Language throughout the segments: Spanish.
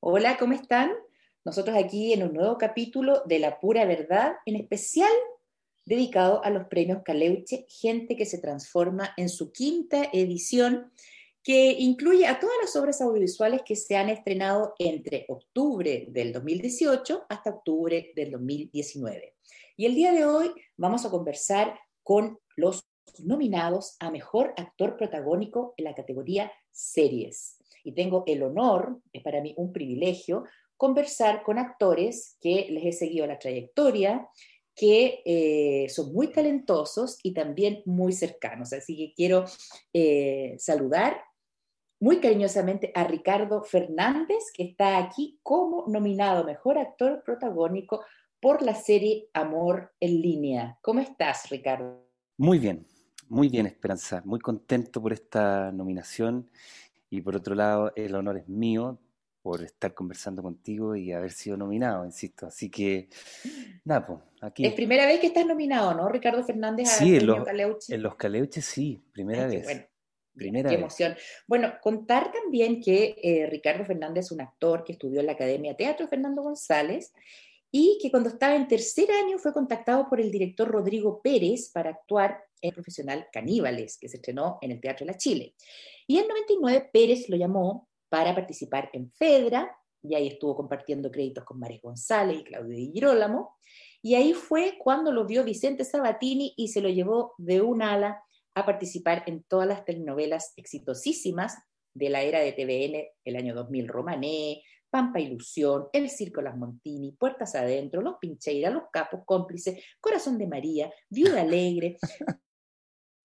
Hola, ¿cómo están? Nosotros aquí en un nuevo capítulo de La Pura Verdad, en especial dedicado a los premios Caleuche, gente que se transforma en su quinta edición, que incluye a todas las obras audiovisuales que se han estrenado entre octubre del 2018 hasta octubre del 2019. Y el día de hoy vamos a conversar con los nominados a Mejor Actor Protagónico en la categoría Series y tengo el honor, es para mí un privilegio, conversar con actores que les he seguido la trayectoria, que eh, son muy talentosos y también muy cercanos. Así que quiero eh, saludar muy cariñosamente a Ricardo Fernández, que está aquí como nominado Mejor Actor Protagónico por la serie Amor en Línea. ¿Cómo estás, Ricardo? Muy bien, muy bien, Esperanza. Muy contento por esta nominación y por otro lado, el honor es mío por estar conversando contigo y haber sido nominado, insisto. Así que, nada, pues, aquí. Es primera vez que estás nominado, ¿no, Ricardo Fernández? Sí, en los, Caleuche? en los Caleuches sí, primera vez. Bueno. Primera qué emoción. Bueno, contar también que eh, Ricardo Fernández es un actor que estudió en la Academia Teatro Fernando González y que cuando estaba en tercer año fue contactado por el director Rodrigo Pérez para actuar en Profesional Caníbales, que se estrenó en el Teatro de la Chile. Y en 99 Pérez lo llamó para participar en Fedra, y ahí estuvo compartiendo créditos con María González y Claudio Di Girolamo, y ahí fue cuando lo vio Vicente Sabatini y se lo llevó de un ala a participar en todas las telenovelas exitosísimas de la era de TVN, el año 2000, Romané, Pampa Ilusión, El Circo Las Montini, Puertas Adentro, Los Pincheiras, Los Capos, Cómplices, Corazón de María, Viuda Alegre,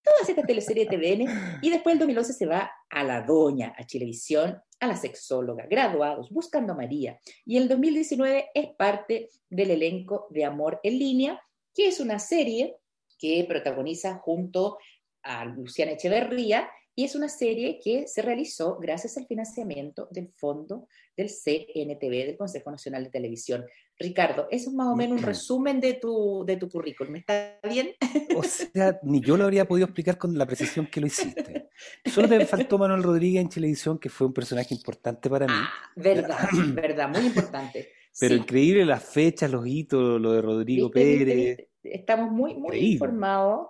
todas estas teleseries de TVN, y después el 2011 se va a La Doña, a Chilevisión, a La Sexóloga, Graduados, Buscando a María, y el 2019 es parte del elenco de Amor en Línea, que es una serie que protagoniza junto a Luciana Echeverría y es una serie que se realizó gracias al financiamiento del fondo del CNTV, del Consejo Nacional de Televisión. Ricardo, eso es más o menos un resumen de tu, de tu currículum. ¿Está bien? O sea, ni yo lo habría podido explicar con la precisión que lo hiciste. Solo te faltó Manuel Rodríguez en Televisión, que fue un personaje importante para mí. Ah, verdad, verdad, muy importante. Pero increíble las fechas, los hitos, lo de Rodrigo Pérez. Estamos muy, muy informados.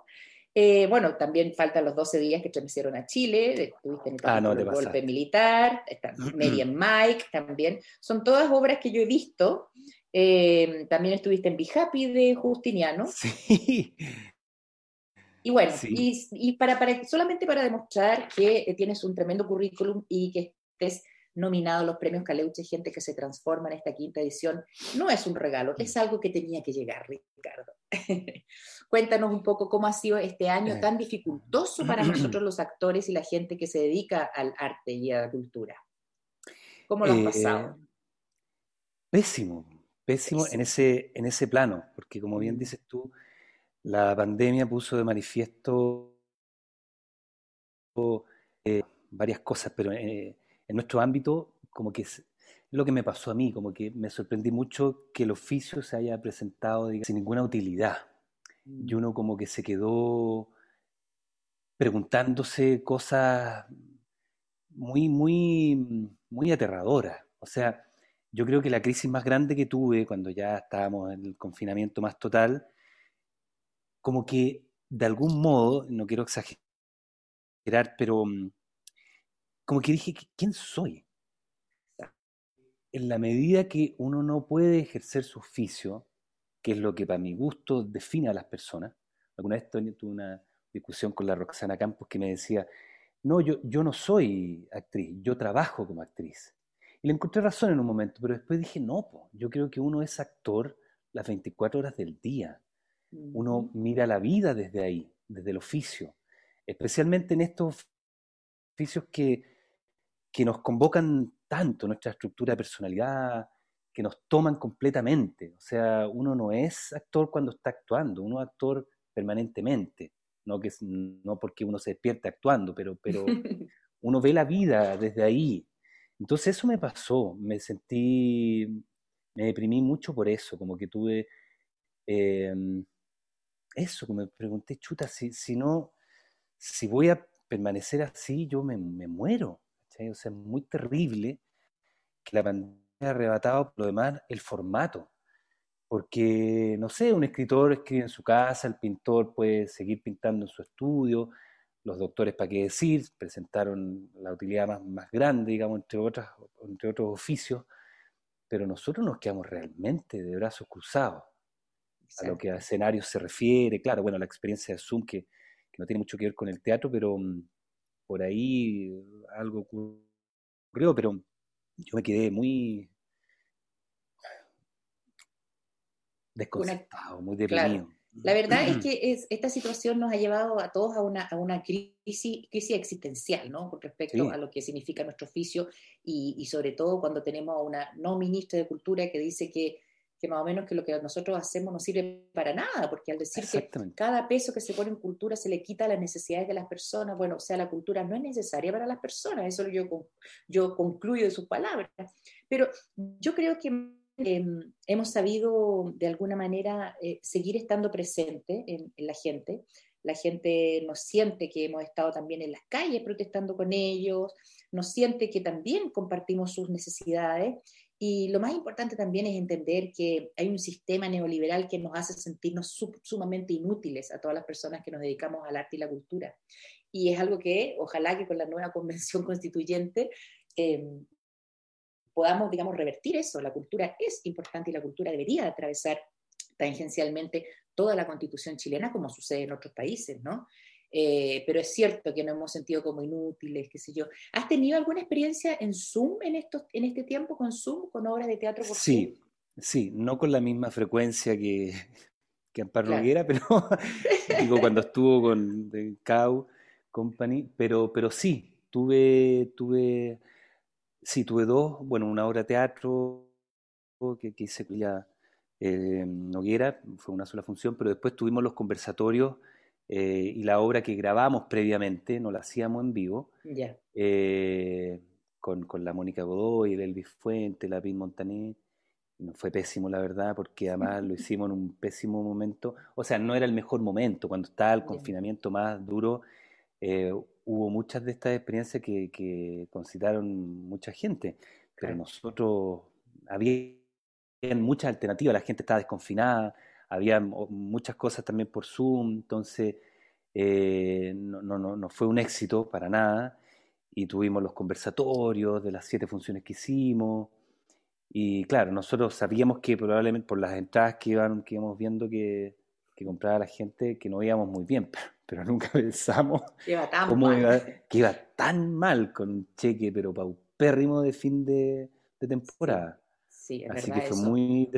Eh, bueno, también faltan los 12 días que hicieron a Chile, estuviste en el, ah, golpe militar, está Mary Mike también. Son todas obras que yo he visto. Eh, también estuviste en Be Happy de Justiniano. Sí. Y bueno, y, para, para, solamente para demostrar que eh, tienes un tremendo currículum y que estés nominado a los premios Caleuche, gente que se transforma en esta quinta edición, no es un regalo, es algo que tenía que llegar, Ricardo. Cuéntanos un poco cómo ha sido este año eh. tan dificultoso para nosotros los actores y la gente que se dedica al arte y a la cultura. ¿Cómo lo has pasado? Eh, pésimo, pésimo, En, ese, en ese plano, porque como bien mm. dices tú, la pandemia puso de manifiesto eh, varias cosas, pero en nuestro ámbito, como que es lo que me pasó a mí, como que me sorprendí mucho que el oficio se haya presentado sin ninguna utilidad. Y uno como que se quedó preguntándose cosas muy, muy, muy aterradoras. O sea, yo creo que la crisis más grande que tuve cuando ya estábamos en el confinamiento más total, como que de algún modo, no quiero exagerar, pero mm, como que dije, ¿quién soy? En la medida que uno no puede ejercer su oficio, que es lo que para mi gusto define a las personas. Alguna vez tuve una discusión con la Roxana Campos que me decía, no, yo, yo no soy actriz, yo trabajo como actriz. Y le encontré razón en un momento, pero después dije, no, yo creo que uno es actor las 24 horas del día. Uno mira la vida desde ahí, desde el oficio, especialmente en estos oficios que, que nos convocan tanto, nuestra estructura de personalidad, que nos toman completamente. O sea, uno no es actor cuando está actuando, uno es actor permanentemente. No, que, no porque uno se despierte actuando, pero, pero uno ve la vida desde ahí. Entonces eso me pasó, me sentí, me deprimí mucho por eso, como que tuve em, eso, como me pregunté, chuta, si, si no, si voy a permanecer así, yo me, me muero. O sea, es muy terrible que la pandemia haya arrebatado por lo demás el formato. Porque, no sé, un escritor escribe en su casa, el pintor puede seguir pintando en su estudio, los doctores, ¿para qué decir? Presentaron la utilidad más, más grande, digamos, entre, otras, entre otros oficios, pero nosotros nos quedamos realmente de brazos cruzados a lo que a escenarios se refiere. Claro, bueno, la experiencia de Zoom, que, que no tiene mucho que ver con el teatro, pero mm, por ahí algo ocurrió, pero yo me quedé muy desconcertado, muy deprimido. La verdad es que es, esta situación nos ha llevado a todos a una, a una crisis, crisis existencial, ¿no? Con respecto a lo que significa nuestro oficio y, y, sobre todo cuando tenemos a una no ministra de Cultura que dice que que más o menos que lo que nosotros hacemos no sirve para nada, porque al decir que cada peso que se pone en cultura se le quita las necesidades de las personas, bueno, o sea, la cultura no es necesaria para las personas, eso yo, yo concluyo de sus palabras. Pero yo creo que em, hemos sabido de alguna manera eh, seguir estando presente en, en la gente, la gente nos siente que hemos estado también en las calles protestando con ellos, nos siente que también compartimos sus necesidades y lo más importante también es entender que hay un sistema neoliberal que nos hace sentirnos sumamente inútiles a todas las personas que nos dedicamos al arte y la cultura. Y es algo que ojalá que con la nueva convención constituyente em, podamos, digamos, revertir eso. La cultura es importante y la cultura debería atravesar tangencialmente toda la constitución chilena como sucede en otros países, ¿no? Eh, pero es cierto que nos hemos sentido como inútiles, qué sé yo. ¿Has tenido alguna experiencia en Zoom en, estos, en este tiempo, con Zoom, con obras de teatro por Sí, sí, no con la misma frecuencia que, que Amparo claro. pero digo, cuando estuvo con The Cow Company, pero, pero sí, tuve, tuve, sí, tuve dos, bueno, una obra de teatro que, que hice ya eh, Noguera, fue una sola función, pero después tuvimos los conversatorios eh, y la obra que grabamos previamente, no la hacíamos en vivo, eh, con, con, la Mónica Godoy, el Elvis Fuente, la Pin Montané. No fue pésimo, la verdad, porque además lo hicimos en un pésimo momento. O sea, no era el mejor momento. Cuando estaba el confinamiento más duro, eh, hubo muchas de estas experiencias que, que concitaron mucha gente. Pero nosotros, había muchas alternativas. La gente estaba desconfinada había muchas cosas también por Zoom, entonces eh, no, no, no, fue un éxito para nada. Y tuvimos los conversatorios de las siete funciones que hicimos. Y claro, nosotros sabíamos que probablemente por las entradas que, iban, que íbamos viendo que, que compraba la gente, que no íbamos muy bien, pero, nunca pensamos iba cómo Iba, que iba tan mal con un cheque, pero paupérrimo de fin de, temporada. Sí, Así que fue muy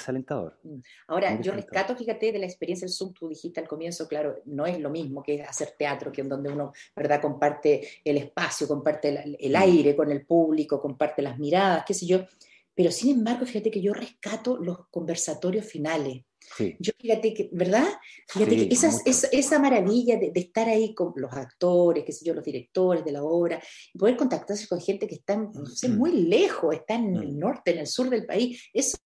desalentador. Mm. Ahora, yo rescato, fíjate, de la experiencia del Zoom, tú dijiste al comienzo, claro, no es lo mismo que hacer teatro, que en donde uno, ¿verdad?, comparte el espacio, comparte el, mm. aire con el público, comparte las miradas, qué sé yo. Pero sin embargo, fíjate que yo rescato los conversatorios finales. Yo fíjate que, ¿verdad? Fíjate que esa, maravilla de, estar ahí con los actores, qué sé yo, los directores de la obra, y poder contactarse con gente que está, no sé, mm. muy lejos, está en el norte, en el sur del país, eso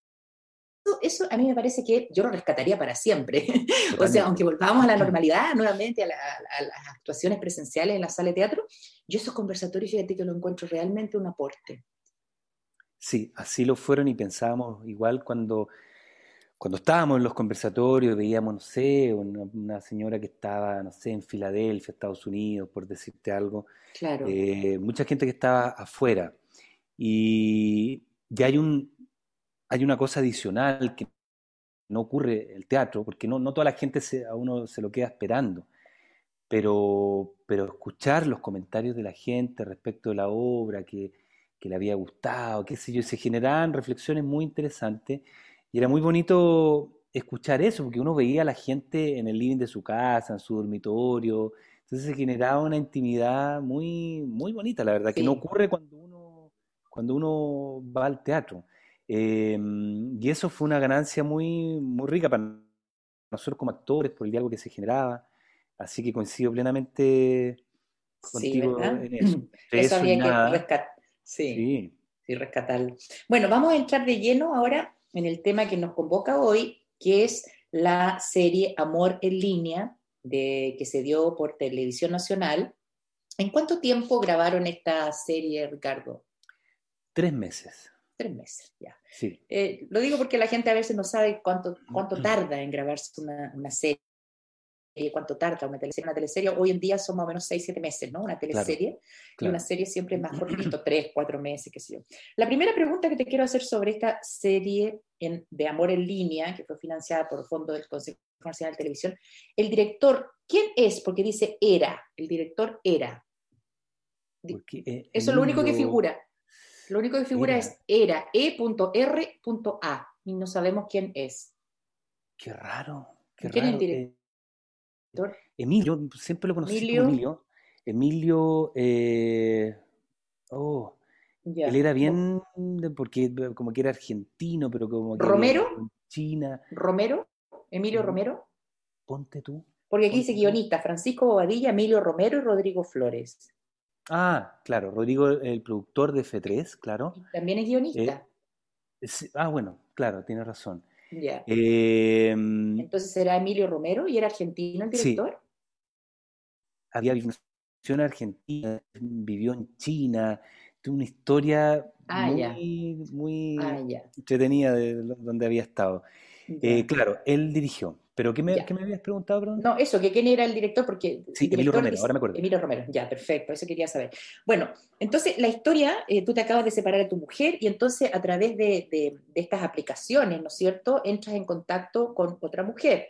eso a mí me parece que yo lo rescataría para siempre. o sea, aunque volvamos a la normalidad nuevamente, a, las actuaciones presenciales en la sala de teatro, yo esos conversatorios, fíjate que lo encuentro realmente un aporte. Sí, así lo fueron y pensábamos igual cuando, cuando estábamos en los conversatorios, veíamos, no sé, una, señora que estaba, no sé, en Filadelfia, Estados Unidos, por decirte algo. Claro. Eh, mucha gente que estaba afuera. Y ya hay un, hay una cosa adicional que no ocurre el teatro, porque no, no toda la gente se, a uno se lo queda esperando, pero, pero escuchar los comentarios de la gente respecto de la obra, que, que le había gustado, qué sé yo, se generaban reflexiones muy interesantes y era muy bonito escuchar eso, porque uno veía a la gente en el living de su casa, en su dormitorio, Entonces se generaba una intimidad muy, muy bonita, la verdad, que no ocurre cuando uno, cuando uno va al teatro. Em, y eso fue una ganancia muy, muy rica para nosotros como actores, por el diálogo que se generaba. Así que coincido plenamente contigo en eso. eso, había que rescatar. Sí, sí. rescatarlo. Bueno, vamos a entrar de lleno ahora en el tema que nos convoca hoy, que es la serie Amor en línea, de, que se dio por Televisión Nacional. ¿En cuánto tiempo grabaron esta serie, Ricardo? Tres meses. Tres meses, ya. Sí. Eh, lo digo porque la gente a veces no sabe cuánto, cuánto tarda en grabarse una, una serie cuánto tarda una teleserie. Una teleserie hoy en día son más o menos seis, siete meses, ¿no? Una teleserie. Y una serie siempre es más cortito, tres, cuatro meses, qué sé yo. La primera pregunta que te quiero hacer sobre esta serie de Amor en Línea, que fue financiada por el Fondo del Consejo Nacional de Televisión, el director, ¿quién es? Porque dice era, el director era. Eh, Eso es lo único que figura. Lo único que figura es era, e.r.a, y no sabemos quién es. Qué raro. Qué ¿Quién es el director? Eh, Emilio, siempre lo conocí Emilio. como Emilio. Emilio, eh, oh, él era bien, porque como que era argentino, pero como que ¿Romero? China. ¿Romero? ¿Emilio. Romero? Ponte tú. Porque aquí dice guionista, Francisco Bobadilla, Emilio Romero y Rodrigo Flores. Ah, claro, Rodrigo, el productor de F3, claro. También es guionista. Eh, ah, bueno, claro, tiene razón. Em, Entonces era Emilio Romero y era argentino el director. Había vivido en Argentina, vivió en China, tuvo una historia ah, muy, muy ah, entretenida de donde había estado. Eh, claro, él dirigió. ¿Pero qué me, ¿qué me, habías preguntado, perdón? No, eso, que quién era el director, porque... Sí, Emilio Romero, ahora me acuerdo. Emilio Romero, ya, perfecto, eso quería saber. Bueno, entonces la historia, eh, tú te acabas de separar de tu mujer y entonces a través de, de, estas aplicaciones, ¿no es cierto?, entras en contacto con otra mujer.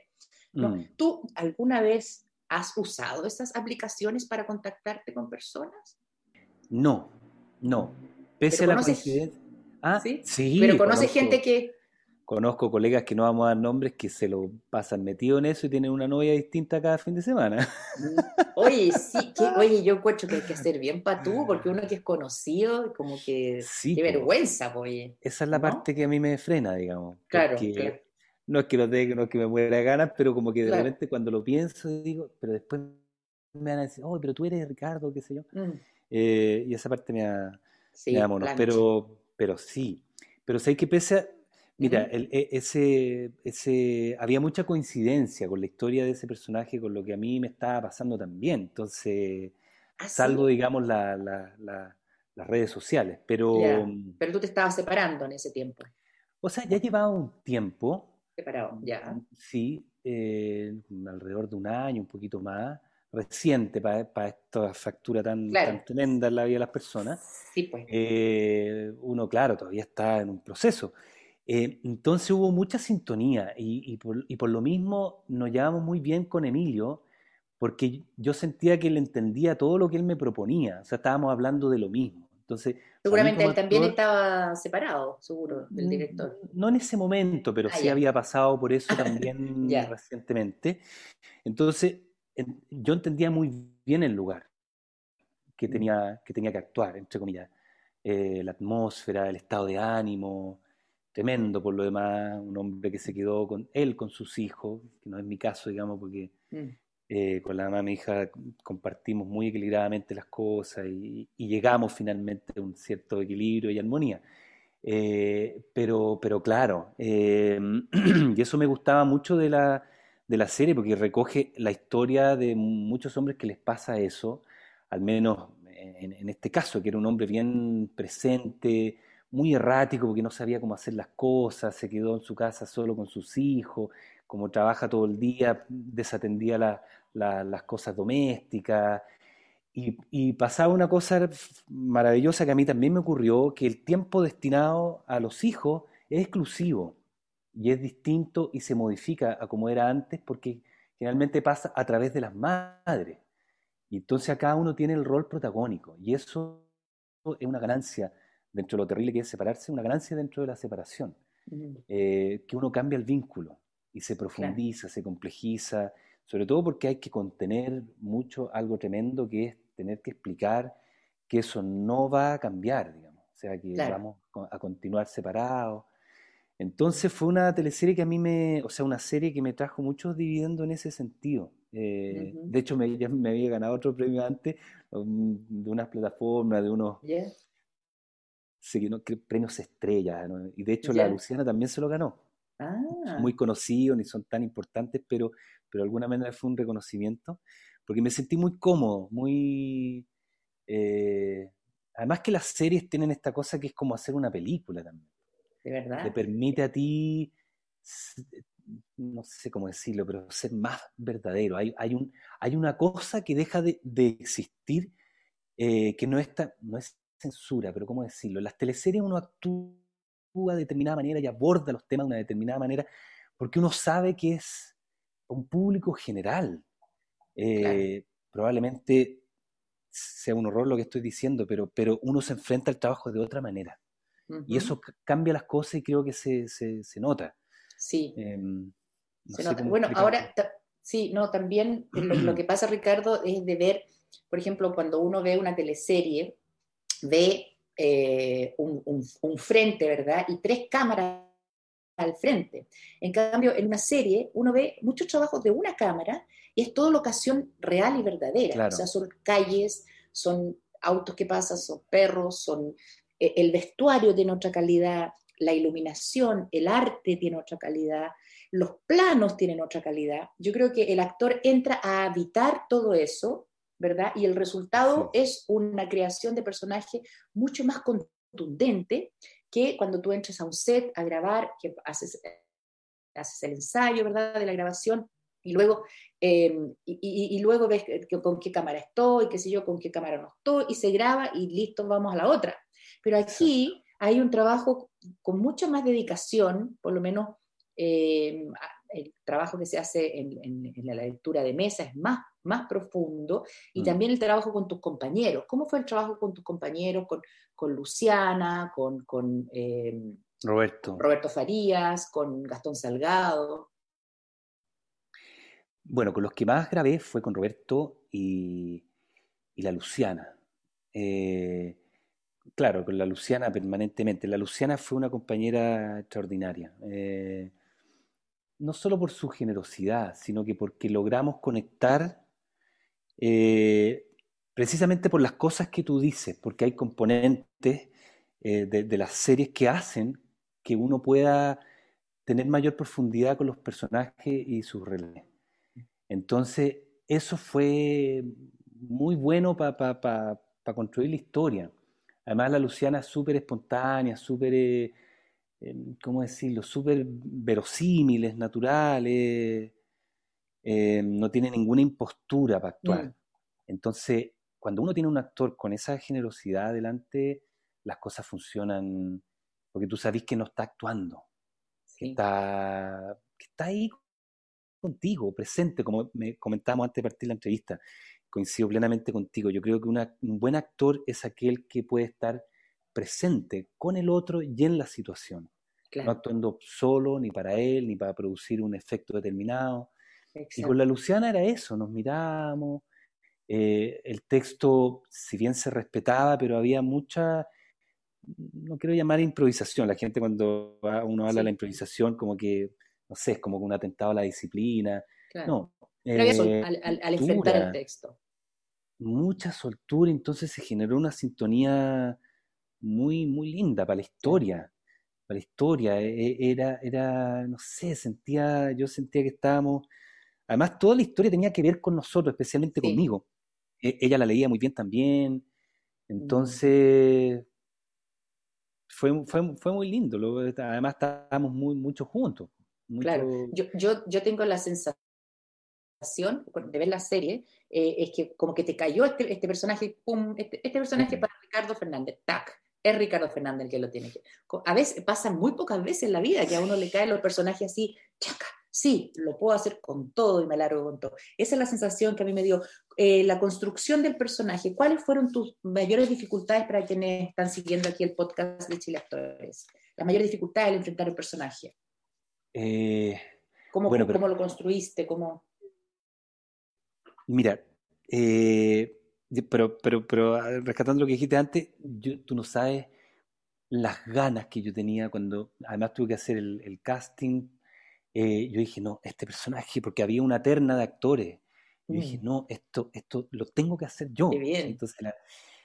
Mm. ¿Tú alguna vez has usado esas aplicaciones para contactarte con personas? No, no. Pese a la coincidencia... Ah, ¿Sí? sí Pero conoces gente que Conozco colegas que no vamos a dar nombres que se lo pasan metido en eso y tienen una novia distinta cada fin de semana. Mm. Oye, sí, oye, yo encuentro que hay que hacer bien para tú, porque uno que es conocido, como que qué vergüenza, oye. Esa es la parte que a mí me frena, digamos. Claro, No es que lo tenga, no es que me muera ganas, pero como que de repente cuando lo pienso digo, pero después me van a decir, oh, pero tú eres Ricardo, qué sé yo. Mm. Eh, y esa parte me da, sí, pero, pero sí. Pero sé que pese a, Mira, e, ese, ese, había mucha coincidencia con la historia de ese personaje, con lo que a mí me estaba pasando también. Entonces, ¿Ah, salvo, digamos, la, las redes sociales. Pero, mm, pero tú te estabas separando en ese tiempo. O sea, ya llevaba un tiempo. Separado, ya. Mm, sí, eh, alrededor de un año, un poquito más. Reciente para, para esta factura tan, tan, tremenda en la vida de las personas. Sí, pues. Eh, uno, claro, todavía está en un proceso. Eh, entonces hubo mucha sintonía y, por, lo mismo nos llevamos muy bien con Emilio porque yo sentía que él entendía todo lo que él me proponía, o sea, estábamos hablando de lo mismo. Entonces, Seguramente él también estaba separado, seguro, del director. No en ese momento, pero ah, sí había pasado por eso también recientemente. Entonces, yo entendía muy bien el lugar que mm. tenía que, tenía que actuar, entre comillas. Eh, la atmósfera, el estado de ánimo, tremendo por lo demás, un hombre que se quedó con él, con sus hijos, que no es mi caso, digamos, porque mm. eh, con la mamá de mi hija compartimos muy equilibradamente las cosas y, llegamos finalmente a un cierto equilibrio y armonía. Eh, pero, pero claro, eh, y eso me gustaba mucho de la, de la serie, porque recoge la historia de muchos hombres que les pasa eso, al menos en, en este caso, que era un hombre bien presente, muy errático porque no sabía cómo hacer las cosas, se quedó en su casa solo con sus hijos, como trabaja todo el día, desatendía las cosas domésticas. Y, pasaba una cosa maravillosa que a mí también me ocurrió, que el tiempo destinado a los hijos es exclusivo y es distinto y se modifica a como era antes porque generalmente pasa a través de las madres. Y entonces acá uno tiene el rol protagónico y eso es una ganancia dentro de lo terrible que es separarse, una ganancia dentro de la separación, eh, que uno cambia el vínculo y se profundiza, se complejiza, sobre todo porque hay que contener mucho algo tremendo que es tener que explicar que eso no va a cambiar, digamos, o sea, que vamos a continuar separados. Entonces fue una teleserie que a mí me, o sea, una serie que me trajo muchos dividendos en ese sentido. Eh, de hecho, me, ya me había ganado otro premio antes, um, de unas plataformas, de unos premios estrellas. Y de hecho, la Luciana también se lo ganó. Ah. Muy conocidos, ni son tan importantes, pero, pero de alguna manera fue un reconocimiento, porque me sentí muy cómodo, muy... Eh, además que las series tienen esta cosa que es como hacer una película también. De verdad. Te permite a ti no sé cómo decirlo, pero ser más verdadero. Hay, hay, un, hay una cosa que deja de, existir, eh, que no, está, no es censura, pero ¿cómo decirlo? En las teleseries uno actúa de determinada manera y aborda los temas de una determinada manera porque uno sabe que es un público general. Eh, probablemente sea un horror lo que estoy diciendo, pero, pero uno se enfrenta al trabajo de otra manera. Y eso cambia las cosas y creo que se, se, se nota. Sí. Em, bueno, ahora, sí, no, también lo, que pasa, Ricardo, es de ver, por ejemplo, cuando uno ve una teleserie, ve eh, un, frente, ¿verdad? Y tres cámaras al frente. En cambio, en una serie uno ve muchos trabajos de una cámara y es toda locación real y verdadera. O sea, son calles, son autos que pasan, son perros, son eh, el vestuario tiene otra calidad, la iluminación, el arte tiene otra calidad, los planos tienen otra calidad. Yo creo que el actor entra a habitar todo eso, ¿verdad? Y el resultado es una creación de personaje mucho más contundente que cuando tú entres a un set a grabar, que haces, haces el ensayo, ¿verdad? De la grabación y luego, em, y, luego ves con qué cámara estoy, qué sé yo, con qué cámara no estoy, y se graba y listo, vamos a la otra. Pero aquí hay un trabajo con mucha más dedicación, por lo menos eh, el trabajo que se hace en, la lectura de mesa es más, más profundo, y mm. también el trabajo con tus compañeros. ¿Cómo fue el trabajo con tus compañeros, con, Luciana, con, eh, Roberto. Roberto Farías, con Gastón Salgado? Bueno, con los que más grabé fue con Roberto y, la Luciana. Eh, claro, con la Luciana permanentemente. La Luciana fue una compañera extraordinaria. Eh, no solo por su generosidad, sino que porque logramos conectar eh, precisamente por las cosas que tú dices, porque hay componentes eh, de, las series que hacen que uno pueda tener mayor profundidad con los personajes y sus relaciones. Entonces, eso fue muy bueno para construir la historia. Además, la Luciana es súper espontánea, súper, eh, em, ¿cómo decirlo?, súper verosímiles, naturales, eh, no tiene ninguna impostura para actuar. Mm. Entonces, cuando uno tiene un actor con esa generosidad adelante, las cosas funcionan porque tú sabes que no está actuando, que, está, que está ahí contigo, presente, como me comentamos antes de partir la entrevista coincido plenamente contigo. Yo creo que un buen actor es aquel que puede estar presente con el otro y en la situación. No actuando solo, ni para él, ni para producir un efecto determinado. Y con la Luciana era eso, nos miramos, eh, el texto, si bien se respetaba, pero había mucha, no quiero llamar improvisación, la gente cuando uno habla de la improvisación como que, no sé, es como un atentado a la disciplina. No. Pero eso, eh, al, al enfrentar el texto mucha soltura, entonces se generó una sintonía muy, muy linda para la historia. Para la historia, e, e, era, era, no sé, sentía, yo sentía que estábamos. Además, toda la historia tenía que ver con nosotros, especialmente conmigo. E, ella la leía muy bien también. Mm. Entonces, fue, fue, fue muy lindo. Además, estábamos muy, mucho juntos. Claro, yo, yo, yo tengo la sensación de ver la serie eh, es que como que te cayó este, este personaje, pum, este, este personaje para Ricardo Fernández, tac, es Ricardo Fernández el que lo tiene. A veces, pasa muy pocas veces en la vida que a uno le caen los personajes así, chaca, sí, lo puedo hacer con todo y me largo con todo. Esa es la sensación que a mí me dio. Eh, la construcción del personaje, ¿cuáles fueron tus mayores dificultades para quienes están siguiendo aquí el podcast de Chile Actores? La mayor dificultad al enfrentar el personaje. Eh, ¿Cómo, ¿cómo lo construiste? ¿Cómo... Mira, eh, pero, pero, pero ah, rescatando lo que dijiste antes, tú no sabes las ganas que yo tenía cuando, además tuve que hacer el, casting, eh, yo dije, no, este personaje, porque había una terna de actores, yo dije, mm. no, esto, esto lo tengo que hacer yo. Entonces,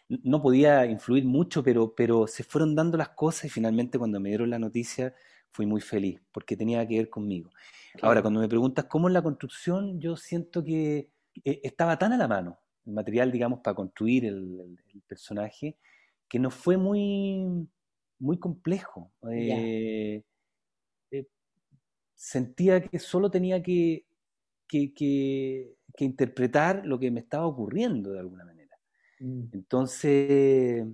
no podía influir mucho, pero, pero se fueron dando las cosas y finalmente cuando me dieron la noticia fui muy feliz, porque tenía que ver conmigo. Ahora, cuando me preguntas cómo es la construcción, yo siento que eh, estaba tan a la mano el material, digamos, para construir el, personaje, que no fue muy, muy complejo. Eh, sentía que solo tenía que, que, interpretar lo que me estaba ocurriendo de alguna manera. Mm. Entonces,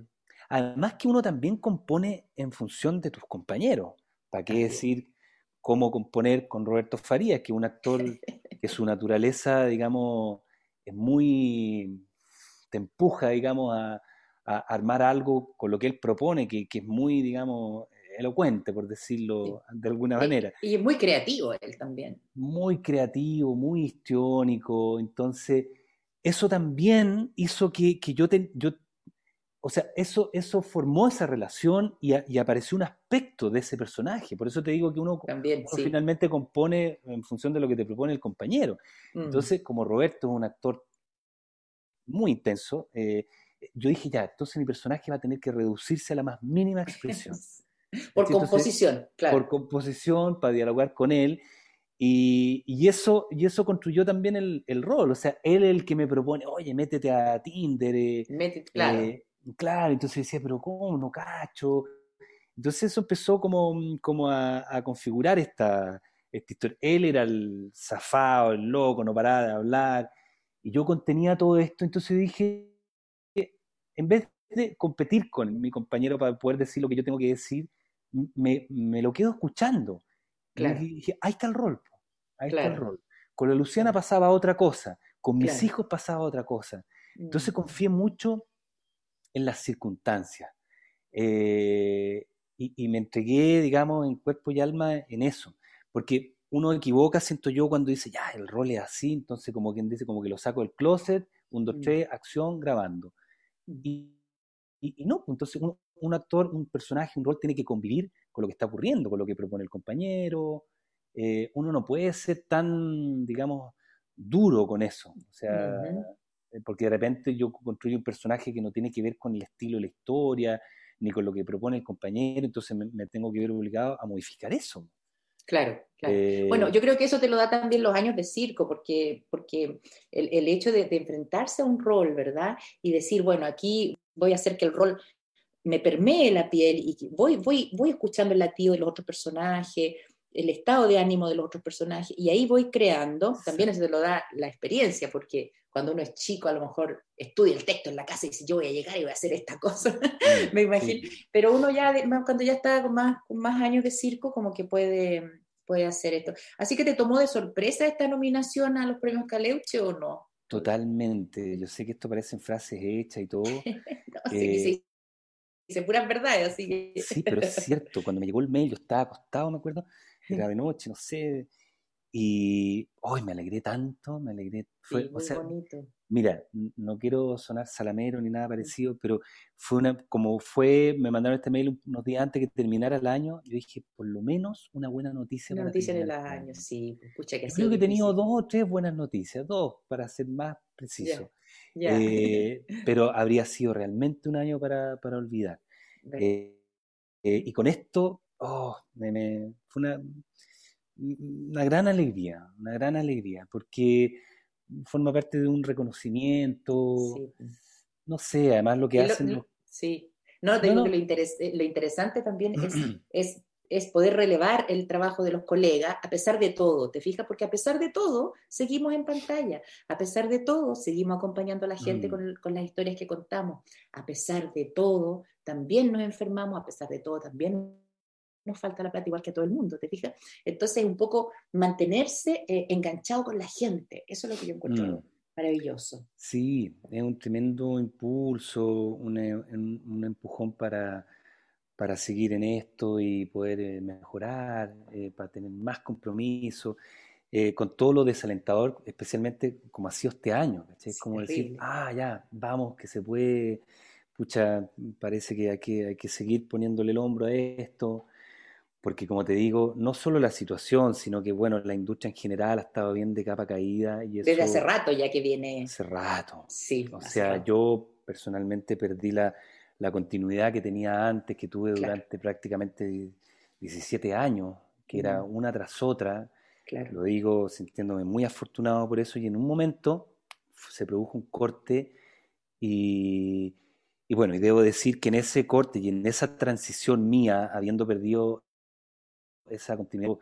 además que uno también compone en función de tus compañeros. ¿Para qué decir cómo componer con Roberto Farías, que es un actor que su naturaleza, digamos, es muy, te empuja, digamos, a, armar algo con lo que él propone, que, es muy, digamos, elocuente, por decirlo de alguna manera. Y es muy creativo él también. Muy creativo, muy histriónico. Entonces, eso también hizo que, yo, yo, o sea, eso, eso formó esa relación y, apareció un aspecto de ese personaje. Por eso te digo que uno, también, finalmente compone en función de lo que te propone el compañero. Mm. Entonces, como Roberto es un actor muy intenso, eh, yo dije, ya, entonces mi personaje va a tener que reducirse a la más mínima expresión. por composición, claro. Por composición, para dialogar con él. Y, eso, y eso construyó también el, rol. O sea, él es el que me propone, oye, métete a Tinder. Eh, métete, claro. Eh, claro, entonces decía, pero ¿cómo? No cacho. Entonces eso empezó como, como a, configurar esta, esta, historia. Él era el zafado, el loco, no paraba de hablar. Y yo contenía todo esto, entonces dije, en vez de competir con mi compañero para poder decir lo que yo tengo que decir, me, lo quedo escuchando. Claro. Y dije, ahí está el rol, ahí está el rol. Con la Luciana pasaba otra cosa, con mis hijos pasaba otra cosa. Entonces mm. confié mucho en las circunstancias. Eh, y, y, me entregué, digamos, en cuerpo y alma en eso. Porque uno equivoca, siento yo, cuando dice, ya, el rol es así, entonces como quien dice, como que lo saco del closet, un, dos, mm. tres, acción, grabando. Mm. Y, y, no, pues, entonces un, actor, un personaje, un rol tiene que convivir con lo que está ocurriendo, con lo que propone el compañero. Eh, uno no puede ser tan, digamos, duro con eso. O sea, eh, porque de repente yo construyo un personaje que no tiene que ver con el estilo de la historia, ni con lo que propone el compañero, entonces me tengo que ver obligado a modificar eso. Claro, claro. Bueno, eh, yo creo que eso te lo da también los años de circo, porque, porque el, hecho de, enfrentarse a un rol, ¿verdad? Y decir, bueno, aquí voy a hacer que el rol me permee la piel y voy, voy, voy escuchando el latido de los otros personajes, el estado de ánimo de los otros personajes, y ahí voy creando, también eso te lo da la experiencia, porque cuando uno es chico a lo mejor estudia el texto en la casa y dice, yo voy a llegar y voy a hacer esta cosa, me imagino, pero uno ya, cuando ya está con más, con más años de circo, como que puede, puede hacer esto. Así que te tomó de sorpresa esta nominación a los premios Caleuche o no? Totalmente, yo sé que esto parecen frases hechas y todo. no, eh, sí, puras verdades, así que... sí, pero es cierto, cuando me llegó el mail yo estaba acostado, me acuerdo, era de noche, no sé, y hoy me alegré tanto, me alegré. Fue, o sea, bonito. Mira, no quiero sonar salamero ni nada parecido, pero fue una, como fue, me mandaron este mail unos días antes que terminara el año, yo dije, por lo menos una buena noticia. Una noticia en el año, sí. Escucha que creo que he tenido dos o tres buenas noticias, dos, para ser más preciso. Eh, pero habría sido realmente un año para, para olvidar. Eh, eh, y con esto, oh, me, fue una, una gran alegría, una gran alegría, porque forma parte de un reconocimiento, no sé, además lo que hacen... sí, no, te digo que lo, eh, lo, interesante también es, es, es, poder relevar el trabajo de los colegas a pesar de todo, ¿te fijas? Porque a pesar de todo, seguimos en pantalla, a pesar de todo, seguimos acompañando a la gente mm. con, con las historias que contamos, a pesar de todo, también nos enfermamos, a pesar de todo, también nos falta la plata igual que a todo el mundo, ¿te fijas? Entonces, un poco mantenerse eh, enganchado con la gente, eso es lo que yo encuentro mm. maravilloso. Sí, es un tremendo impulso, un, empujón para, para seguir en esto y poder eh, mejorar, eh, para tener más compromiso. eh, con todo lo desalentador, especialmente como ha sido este año. Es como decir, ah, ya, vamos, que se puede, pucha, parece que hay, que hay que seguir poniéndole el hombro a esto, porque como te digo, no solo la situación, sino que bueno, la industria en general ha estado bien de capa caída. Y Desde hace rato ya que viene. Hace rato. Sí. O sea, yo personalmente perdí la, la, continuidad que tenía antes, que tuve durante prácticamente 17 años, que era una tras otra. Claro. Lo digo sintiéndome muy afortunado por eso y en un momento se produjo un corte y, y bueno, y debo decir que en ese corte y en esa transición mía, habiendo perdido esa continuidad,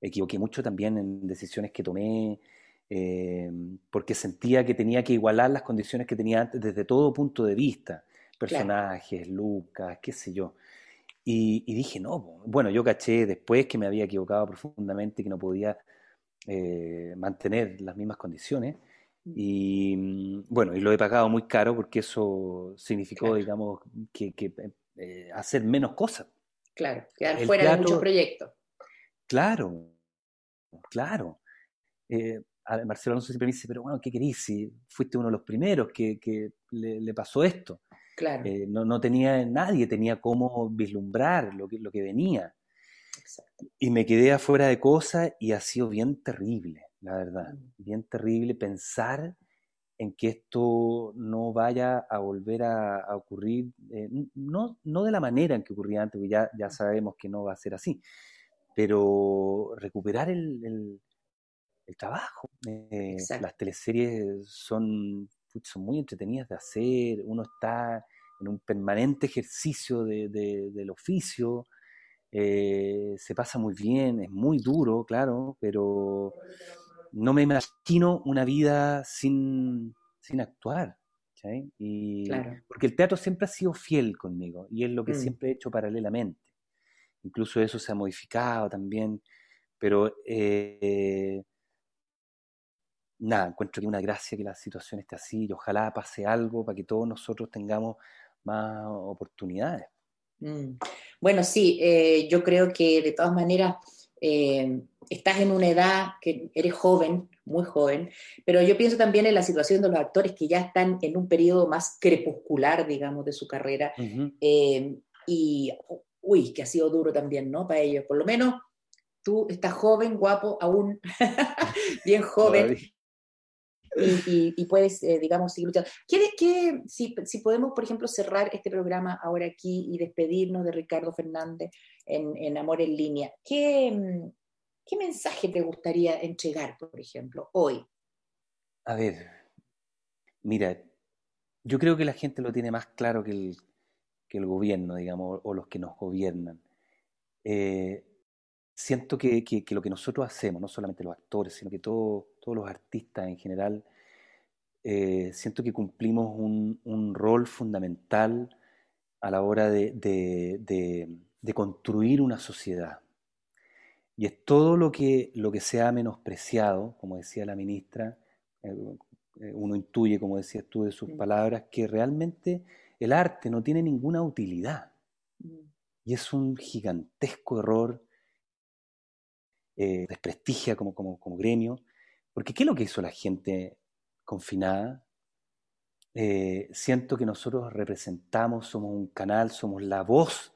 equivoqué mucho también en decisiones que tomé, eh, porque sentía que tenía que igualar las condiciones que tenía antes desde todo punto de vista, personajes, Lucas, qué sé yo. Y, dije, no, bueno, yo caché después que me había equivocado profundamente, que no podía eh, mantener las mismas condiciones. Mm. Y bueno, y lo he pagado muy caro porque eso significó, digamos, que, eh, hacer menos cosas. Claro, quedar fuera de muchos proyectos. Claro, claro. Eh, Marcelo Alonso siempre me dice, pero bueno, ¿qué querís? Si fuiste uno de los primeros que, le, pasó esto. Claro. Eh, no, no, tenía nadie, tenía cómo vislumbrar lo que, lo que venía. Y me quedé afuera de cosas y ha sido bien terrible, la verdad. Mm. Bien terrible pensar en que esto no vaya a volver a, ocurrir, eh, no, no de la manera en que ocurría antes, porque ya, ya sabemos que no va a ser así, pero recuperar el, el, trabajo. Eh, las teleseries son, son muy entretenidas de hacer, uno está en un permanente ejercicio de, del oficio, eh, se pasa muy bien, es muy duro, claro, pero no me imagino una vida sin, sin actuar. Y, Porque el teatro siempre ha sido fiel conmigo y es lo que mm. siempre he hecho paralelamente. Incluso eso se ha modificado también, pero eh, nada, encuentro que una gracia que la situación esté así y ojalá pase algo para que todos nosotros tengamos más oportunidades. Mm. Bueno, sí, eh, yo creo que de todas maneras eh, estás en una edad que eres joven, muy joven, pero yo pienso también en la situación de los actores que ya están en un periodo más crepuscular, digamos, de su carrera. Eh, y, uy, que ha sido duro también, ¿no? Para ellos. Por lo menos tú estás joven, guapo, aún bien joven. Y, puedes, eh, digamos, seguir luchando. ¿Quieres que, si, si, podemos, por ejemplo, cerrar este programa ahora aquí y despedirnos de Ricardo Fernández en, en Amor en Línea, ¿qué, ¿qué mensaje te gustaría entregar, por ejemplo, hoy? A ver, mira, yo creo que la gente lo tiene más claro que el, que el gobierno, digamos, o los que nos gobiernan. Eh, siento que, lo que nosotros hacemos, no solamente los actores, sino que todos los artistas en general, eh, siento que cumplimos un, rol fundamental a la hora de, construir una sociedad. Y es todo lo que, lo que se ha menospreciado, como decía la ministra, eh, eh, uno intuye, como decías tú de sus palabras, que realmente el arte no tiene ninguna utilidad. Mm. Y es un gigantesco error eh, desprestigia como, como, gremio, porque ¿qué es lo que hizo la gente confinada? Eh, siento que nosotros representamos, somos un canal, somos la voz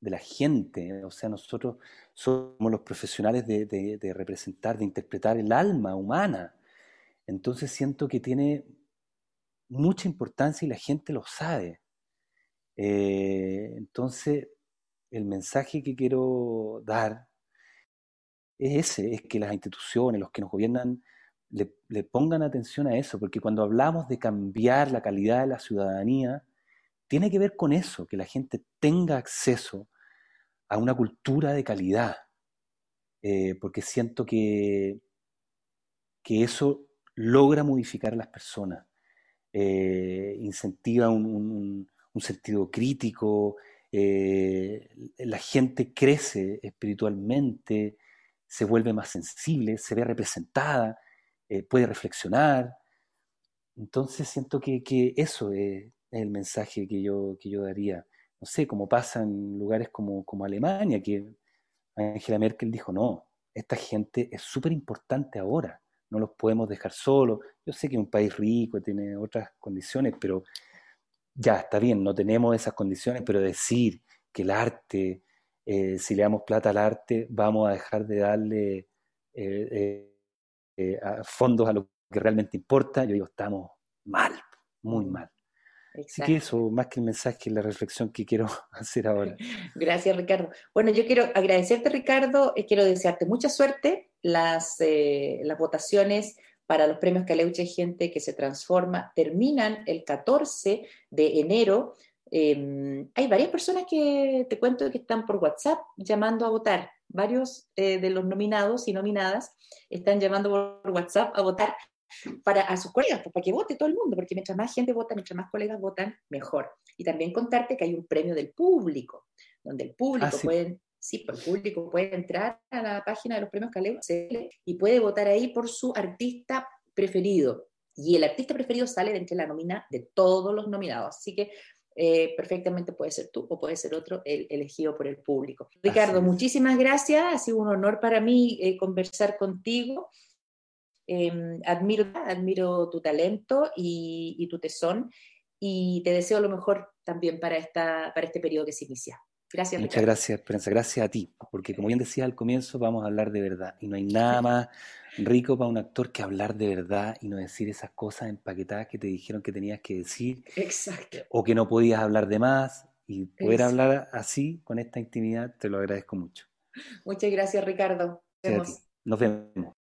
de la gente, o sea, nosotros somos los profesionales de, representar, de interpretar el alma humana. Entonces siento que tiene mucha importancia y la gente lo sabe. Eh, entonces, el mensaje que quiero dar es ese, es que las instituciones, los que nos gobiernan, le, pongan atención a eso, porque cuando hablamos de cambiar la calidad de la ciudadanía, tiene que ver con eso, que la gente tenga acceso a una cultura de calidad, eh, porque siento que, que eso logra modificar a las personas, eh, incentiva un, sentido crítico, eh, la gente crece espiritualmente, se vuelve más sensible, se ve representada, eh, puede reflexionar. Entonces siento que, eso es, el mensaje que yo, que yo daría. No sé, como pasa en lugares como, como Alemania, que Angela Merkel dijo, no, esta gente es súper importante ahora, no los podemos dejar solos. Yo sé que es un país rico, tiene otras condiciones, pero ya está bien, no tenemos esas condiciones, pero decir que el arte, eh, si le damos plata al arte, vamos a dejar de darle eh, eh, fondos a lo que realmente importa, yo digo, estamos mal, muy mal. Así que eso, más que el mensaje, la reflexión que quiero hacer ahora. Gracias, Ricardo. Bueno, yo quiero agradecerte, Ricardo, y quiero desearte mucha suerte. Las, las votaciones para los premios Caleuche Gente que se transforma terminan el 14 de enero. Em, hay varias personas que te cuento que están por WhatsApp llamando a votar. Varios eh, de los nominados y nominadas están llamando por WhatsApp a votar para a sus colegas, pues, para que vote todo el mundo, porque mientras más gente vota, mientras más colegas votan, mejor. Y también contarte que hay un premio del público, donde el público ah, puede, sí, pues, el público puede entrar a la página de los premios Caleo y puede votar ahí por su artista preferido. Y el artista preferido sale de entre la nómina de todos los nominados. Así que eh, perfectamente puede ser tú o puede ser otro el elegido por el público. Ricardo, muchísimas gracias. Ha sido un honor para mí eh, conversar contigo. Em, admiro, admiro tu talento y, tu tesón y te deseo lo mejor también para, esta, para este periodo que se inicia. Gracias. Muchas gracias, Esperanza. Gracias a ti, porque como bien decía al comienzo, vamos a hablar de verdad y no hay nada más rico para un actor que hablar de verdad y no decir esas cosas empaquetadas que te dijeron que tenías que decir. Exacto. O que no podías hablar de más y poder hablar así, con esta intimidad, te lo agradezco mucho. Muchas gracias, Ricardo. Nos vemos.